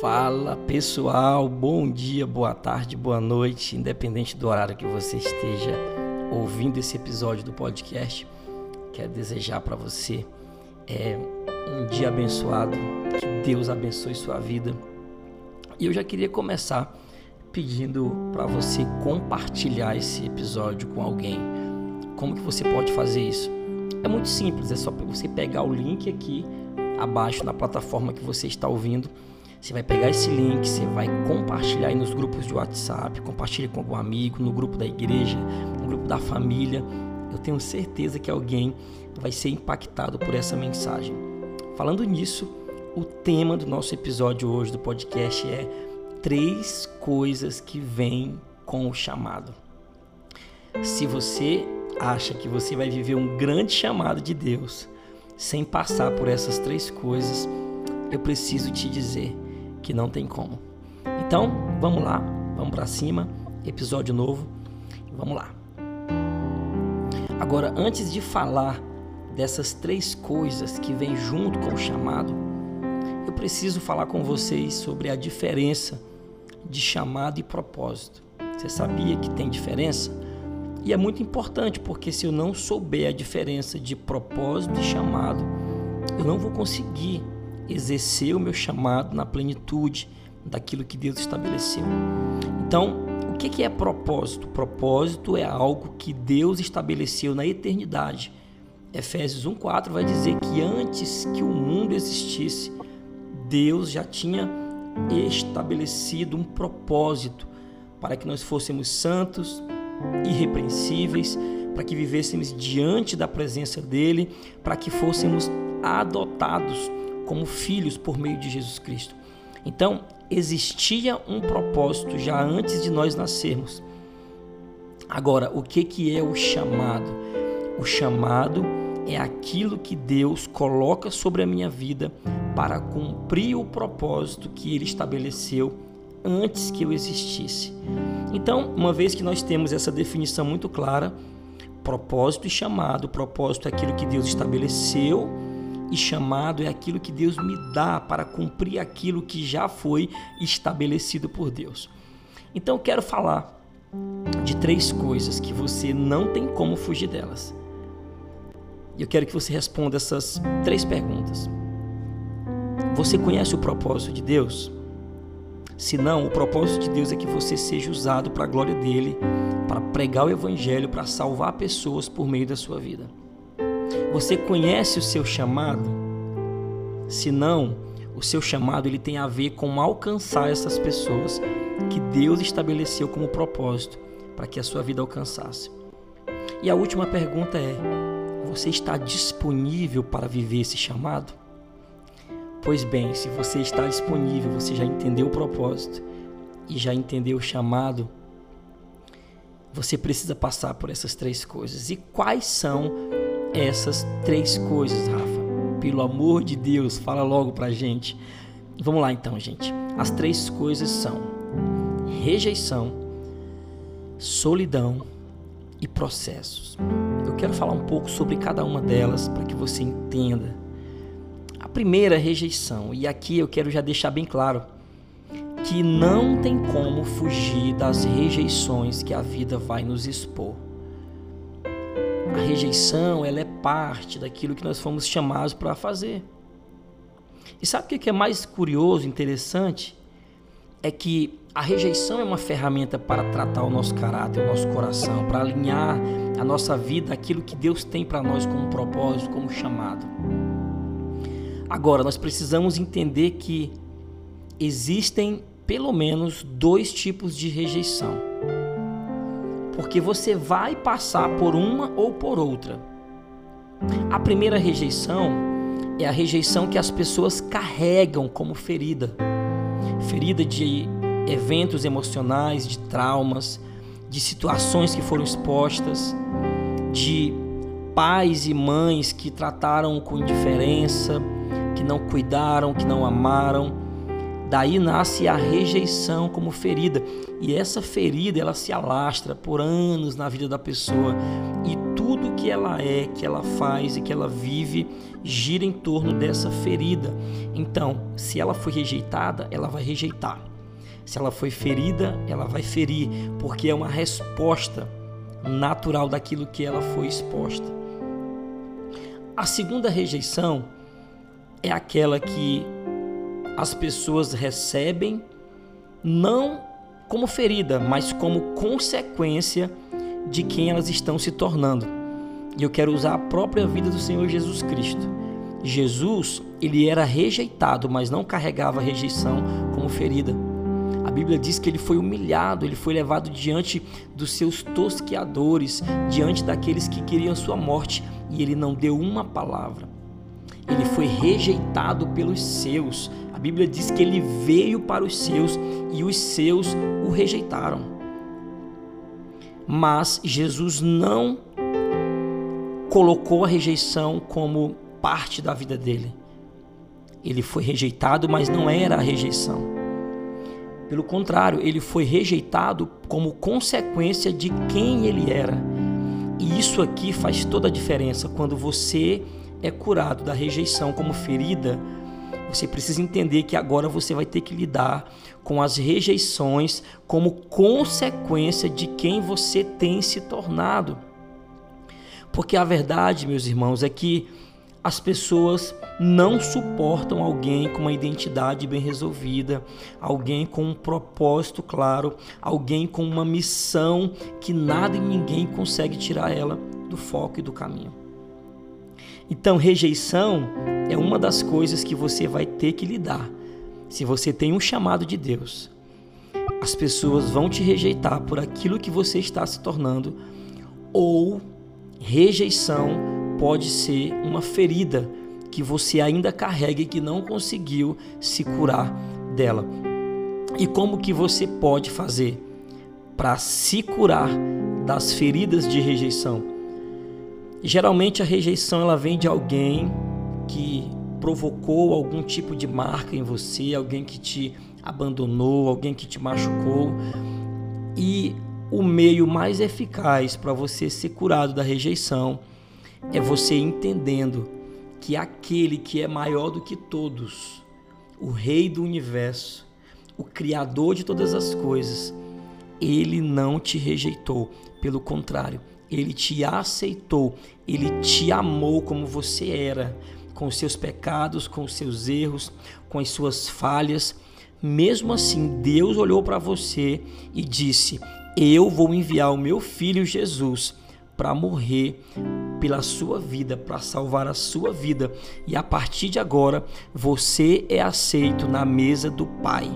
Fala pessoal, bom dia, boa tarde, boa noite, independente do horário que você esteja ouvindo esse episódio do podcast. Quero desejar para você é, um dia abençoado, que Deus abençoe sua vida. E eu já queria começar pedindo para você compartilhar esse episódio com alguém. Como que você pode fazer isso? É muito simples, é só você pegar o link aqui abaixo na plataforma que você está ouvindo. Você vai pegar esse link, você vai compartilhar aí nos grupos de WhatsApp, compartilha com algum amigo, no grupo da igreja, no grupo da família. Eu tenho certeza que alguém vai ser impactado por essa mensagem. Falando nisso, o tema do nosso episódio hoje do podcast é três coisas que vêm com o chamado. Se você acha que você vai viver um grande chamado de Deus sem passar por essas três coisas, eu preciso te dizer que não tem como. Então, vamos lá, vamos para cima, episódio novo, vamos lá. Agora, antes de falar dessas três coisas que vêm junto com o chamado, eu preciso falar com vocês sobre a diferença de chamado e propósito. Você sabia que tem diferença? E é muito importante porque se eu não souber a diferença de propósito e chamado, eu não vou conseguir exercer o meu chamado na plenitude daquilo que Deus estabeleceu. Então, o que é propósito? Propósito é algo que Deus estabeleceu na eternidade. Efésios 1,4 vai dizer que antes que o mundo existisse, Deus já tinha estabelecido um propósito para que nós fôssemos santos, irrepreensíveis, para que vivêssemos diante da presença dele, para que fôssemos adotados como filhos por meio de Jesus Cristo. Então, existia um propósito já antes de nós nascermos. Agora, o que que é o chamado? O chamado é aquilo que Deus coloca sobre a minha vida para cumprir o propósito que ele estabeleceu antes que eu existisse. Então, uma vez que nós temos essa definição muito clara, propósito e chamado, propósito é aquilo que Deus estabeleceu e chamado é aquilo que Deus me dá para cumprir aquilo que já foi estabelecido por Deus. Então, eu quero falar de três coisas que você não tem como fugir delas. E eu quero que você responda essas três perguntas. Você conhece o propósito de Deus? Se não, o propósito de Deus é que você seja usado para a glória dele, para pregar o evangelho, para salvar pessoas por meio da sua vida. Você conhece o seu chamado? Se não, o seu chamado ele tem a ver com alcançar essas pessoas que Deus estabeleceu como propósito para que a sua vida alcançasse. E a última pergunta é: você está disponível para viver esse chamado? Pois bem, se você está disponível, você já entendeu o propósito e já entendeu o chamado, você precisa passar por essas três coisas. E quais são essas três coisas, Rafa? Pelo amor de Deus, fala logo pra gente. Vamos lá então, gente. As três coisas são rejeição, solidão e processos. Eu quero falar um pouco sobre cada uma delas para que você entenda primeira rejeição, e aqui eu quero já deixar bem claro que não tem como fugir das rejeições que a vida vai nos expor. Rejeição, ela é parte daquilo que nós fomos chamados para fazer. E sabe o que é mais curioso, interessante? É que a rejeição é uma ferramenta para tratar o nosso caráter, o nosso coração, para alinhar a nossa vida aquilo que Deus tem para nós como propósito, como chamado. Agora, nós precisamos entender que existem pelo menos dois tipos de rejeição. Porque você vai passar por uma ou por outra. A primeira rejeição é a rejeição que as pessoas carregam como ferida ferida de eventos emocionais, de traumas, de situações que foram expostas, de pais e mães que trataram com indiferença que não cuidaram, que não amaram. Daí nasce a rejeição como ferida. E essa ferida, ela se alastra por anos na vida da pessoa. E tudo que ela é, que ela faz e que ela vive gira em torno dessa ferida. Então, se ela foi rejeitada, ela vai rejeitar. Se ela foi ferida, ela vai ferir, porque é uma resposta natural daquilo que ela foi exposta. A segunda rejeição é aquela que as pessoas recebem não como ferida, mas como consequência de quem elas estão se tornando. E eu quero usar a própria vida do Senhor Jesus Cristo. Jesus, ele era rejeitado, mas não carregava rejeição como ferida. A Bíblia diz que ele foi humilhado, ele foi levado diante dos seus tosqueadores, diante daqueles que queriam sua morte, e ele não deu uma palavra. Ele foi rejeitado pelos seus. Bíblia diz que ele veio para os seus e os seus o rejeitaram. Mas Jesus não colocou a rejeição como parte da vida dele. Ele foi rejeitado, mas não era a rejeição. Pelo contrário, ele foi rejeitado como consequência de quem ele era. E isso aqui faz toda a diferença quando você é curado da rejeição como ferida. Você precisa entender que agora você vai ter que lidar com as rejeições como consequência de quem você tem se tornado. Porque a verdade, meus irmãos, é que as pessoas não suportam alguém com uma identidade bem resolvida, alguém com um propósito claro, alguém com uma missão que nada e ninguém consegue tirar ela do foco e do caminho. Então, rejeição é uma das coisas que você vai ter que lidar. Se você tem um chamado de Deus, as pessoas vão te rejeitar por aquilo que você está se tornando, ou rejeição pode ser uma ferida que você ainda carrega e que não conseguiu se curar dela. E como que você pode fazer para se curar das feridas de rejeição? Geralmente a rejeição ela vem de alguém que provocou algum tipo de marca em você, alguém que te abandonou, alguém que te machucou. E o meio mais eficaz para você ser curado da rejeição é você entendendo que aquele que é maior do que todos, o Rei do universo, o Criador de todas as coisas, ele não te rejeitou. Pelo contrário, ele te aceitou, ele te amou como você era, com os seus pecados, com os seus erros, com as suas falhas. Mesmo assim, Deus olhou para você e disse: Eu vou enviar o meu filho Jesus para morrer pela sua vida, para salvar a sua vida. E a partir de agora, você é aceito na mesa do Pai.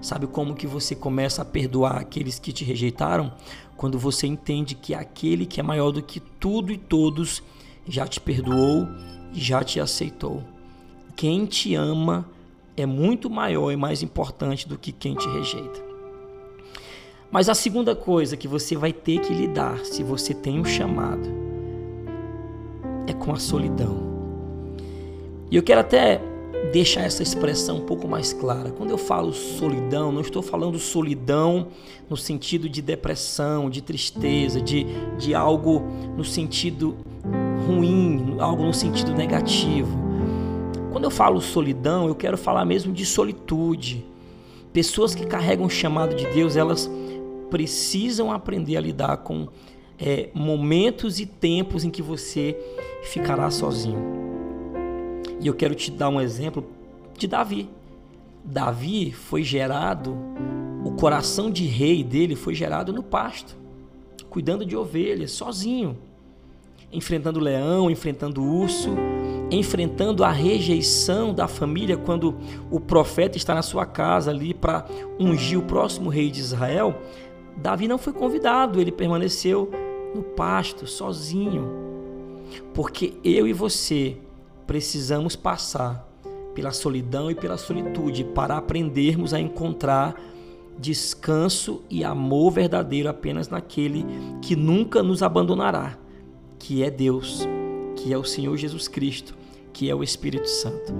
Sabe como que você começa a perdoar aqueles que te rejeitaram? Quando você entende que aquele que é maior do que tudo e todos já te perdoou e já te aceitou. Quem te ama é muito maior e mais importante do que quem te rejeita. Mas a segunda coisa que você vai ter que lidar, se você tem um chamado, é com a solidão. E eu quero até deixar essa expressão um pouco mais clara. Quando eu falo solidão, não estou falando solidão no sentido de depressão, de tristeza, de, de algo no sentido ruim, algo no sentido negativo. Quando eu falo solidão, eu quero falar mesmo de solitude. Pessoas que carregam o chamado de Deus, elas precisam aprender a lidar com é, momentos e tempos em que você ficará sozinho. E eu quero te dar um exemplo de Davi. Davi foi gerado, o coração de rei dele foi gerado no pasto, cuidando de ovelhas, sozinho, enfrentando o leão, enfrentando o urso, enfrentando a rejeição da família quando o profeta está na sua casa ali para ungir o próximo rei de Israel. Davi não foi convidado, ele permaneceu no pasto, sozinho. Porque eu e você precisamos passar pela solidão e pela solitude para aprendermos a encontrar descanso e amor verdadeiro apenas naquele que nunca nos abandonará, que é Deus, que é o Senhor Jesus Cristo, que é o Espírito Santo.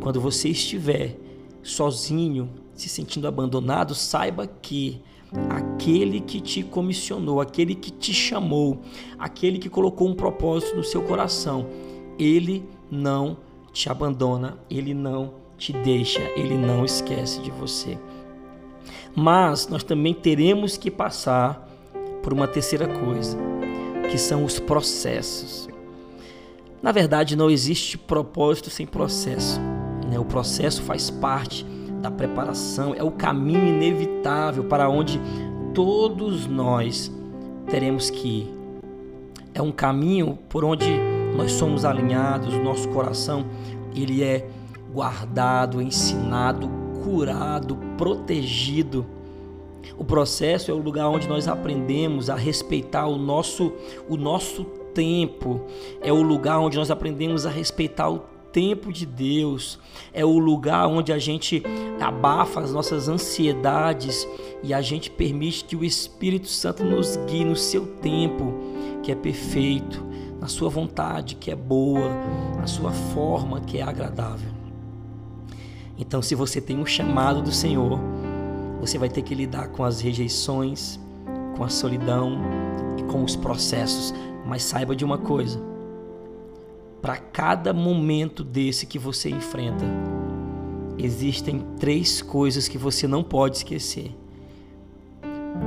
Quando você estiver sozinho, se sentindo abandonado, saiba que aquele que te comissionou, aquele que te chamou, aquele que colocou um propósito no seu coração, ele não te abandona, ele não te deixa, ele não esquece de você. Mas nós também teremos que passar por uma terceira coisa, que são os processos. Na verdade, não existe propósito sem processo. Né? O processo faz parte da preparação, é o caminho inevitável para onde todos nós teremos que ir. É um caminho por onde nós somos alinhados, nosso coração ele é guardado, ensinado, curado, protegido. O processo é o lugar onde nós aprendemos a respeitar o nosso o nosso tempo. É o lugar onde nós aprendemos a respeitar o tempo de Deus. É o lugar onde a gente abafa as nossas ansiedades e a gente permite que o Espírito Santo nos guie no seu tempo, que é perfeito, na sua vontade, que é boa, na sua forma, que é agradável. Então, se você tem um chamado do Senhor, você vai ter que lidar com as rejeições, com a solidão e com os processos. Mas saiba de uma coisa: para cada momento desse que você enfrenta, existem três coisas que você não pode esquecer.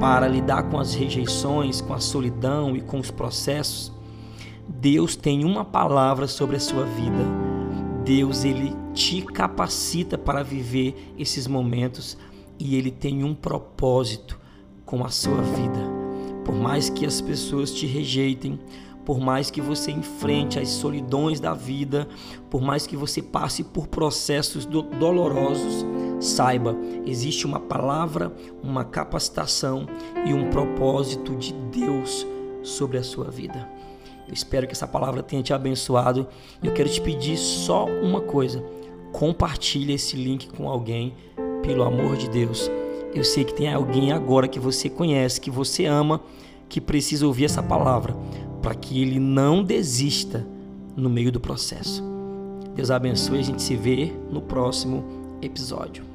Para lidar com as rejeições, com a solidão e com os processos, Deus tem uma palavra sobre a sua vida. Deus ele te capacita para viver esses momentos e ele tem um propósito com a sua vida. Por mais que as pessoas te rejeitem, por mais que você enfrente as solidões da vida, por mais que você passe por processos do dolorosos, saiba, existe uma palavra, uma capacitação e um propósito de Deus sobre a sua vida. Espero que essa palavra tenha te abençoado. Eu quero te pedir só uma coisa: compartilhe esse link com alguém pelo amor de Deus. Eu sei que tem alguém agora que você conhece, que você ama, que precisa ouvir essa palavra, para que ele não desista no meio do processo. Deus abençoe, a gente se vê no próximo episódio.